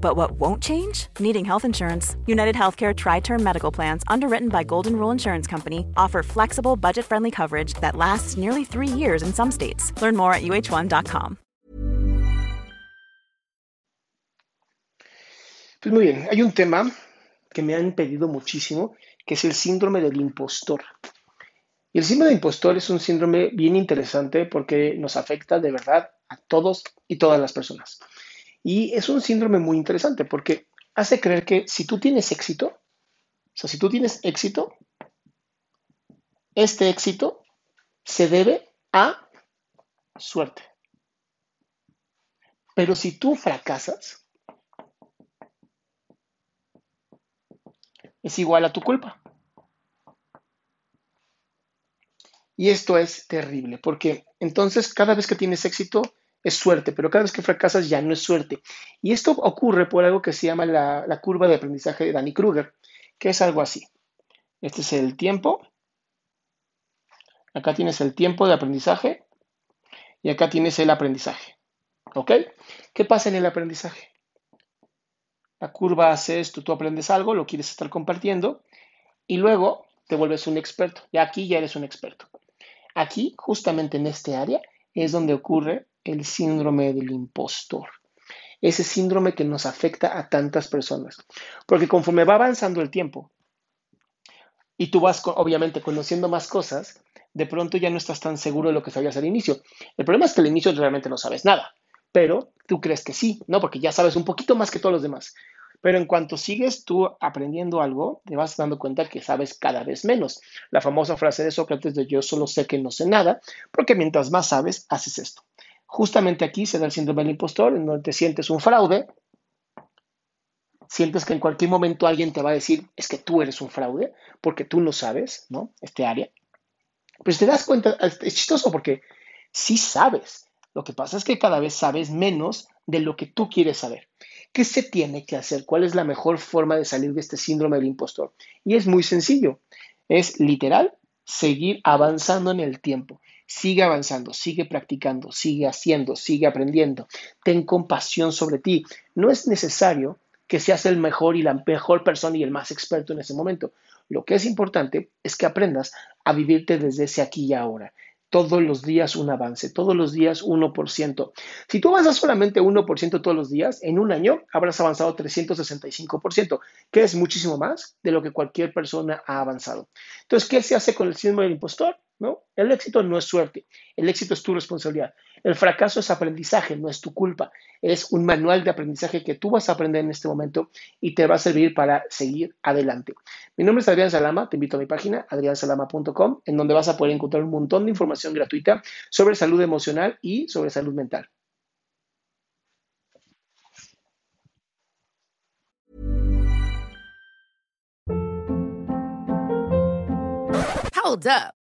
But what won't change? Needing health insurance. United Healthcare Tri Term Medical Plans, underwritten by Golden Rule Insurance Company, offer flexible, budget friendly coverage that lasts nearly three years in some states. Learn more at uh1.com. Pues muy bien, hay un tema que me han pedido muchísimo, que es el síndrome del impostor. Y el síndrome del impostor es un síndrome bien interesante porque nos afecta de verdad a todos y todas las personas. Y es un síndrome muy interesante porque hace creer que si tú tienes éxito, o sea, si tú tienes éxito, este éxito se debe a suerte. Pero si tú fracasas, es igual a tu culpa. Y esto es terrible, porque entonces cada vez que tienes éxito es suerte, pero cada vez que fracasas ya no es suerte. Y esto ocurre por algo que se llama la, curva de aprendizaje de Danny Kruger, que es algo así. Este es el tiempo. Acá tienes el tiempo de aprendizaje y acá tienes el aprendizaje. ¿Ok? ¿Qué pasa en el aprendizaje? La curva hace esto, tú aprendes algo, lo quieres estar compartiendo y luego te vuelves un experto. Y aquí ya eres un experto. Aquí, justamente en este área, es donde ocurre el síndrome del impostor. Ese síndrome que nos afecta a tantas personas. Porque conforme va avanzando el tiempo y tú vas, obviamente, conociendo más cosas, de pronto ya no estás tan seguro de lo que sabías al inicio. El problema es que al inicio realmente no sabes nada, pero tú crees que sí, ¿no? Porque ya sabes un poquito más que todos los demás. Pero en cuanto sigues tú aprendiendo algo, te vas dando cuenta que sabes cada vez menos. La famosa frase de Sócrates de yo solo sé que no sé nada, porque mientras más sabes, haces esto. Justamente aquí se da el síndrome del impostor, en donde te sientes un fraude, sientes que en cualquier momento alguien te va a decir, es que tú eres un fraude, porque tú no sabes, ¿no? Este área. Pues te das cuenta, es chistoso porque sí sabes. Lo que pasa es que cada vez sabes menos de lo que tú quieres saber. ¿Qué se tiene que hacer? ¿Cuál es la mejor forma de salir de este síndrome del impostor? Y es muy sencillo. Es literal seguir avanzando en el tiempo. Sigue avanzando, sigue practicando, sigue haciendo, sigue aprendiendo. Ten compasión sobre ti. No es necesario que seas el mejor y la mejor persona y el más experto en ese momento. Lo que es importante es que aprendas a vivirte desde ese aquí y ahora todos los días un avance, todos los días 1%. Si tú avanzas solamente 1% todos los días, en un año habrás avanzado 365%, que es muchísimo más de lo que cualquier persona ha avanzado. Entonces, ¿qué se hace con el síndrome del impostor? ¿No? El éxito no es suerte, el éxito es tu responsabilidad. El fracaso es aprendizaje, no es tu culpa. Es un manual de aprendizaje que tú vas a aprender en este momento y te va a servir para seguir adelante. Mi nombre es Adrián Salama, te invito a mi página adriansalama.com, en donde vas a poder encontrar un montón de información gratuita sobre salud emocional y sobre salud mental. Hold up.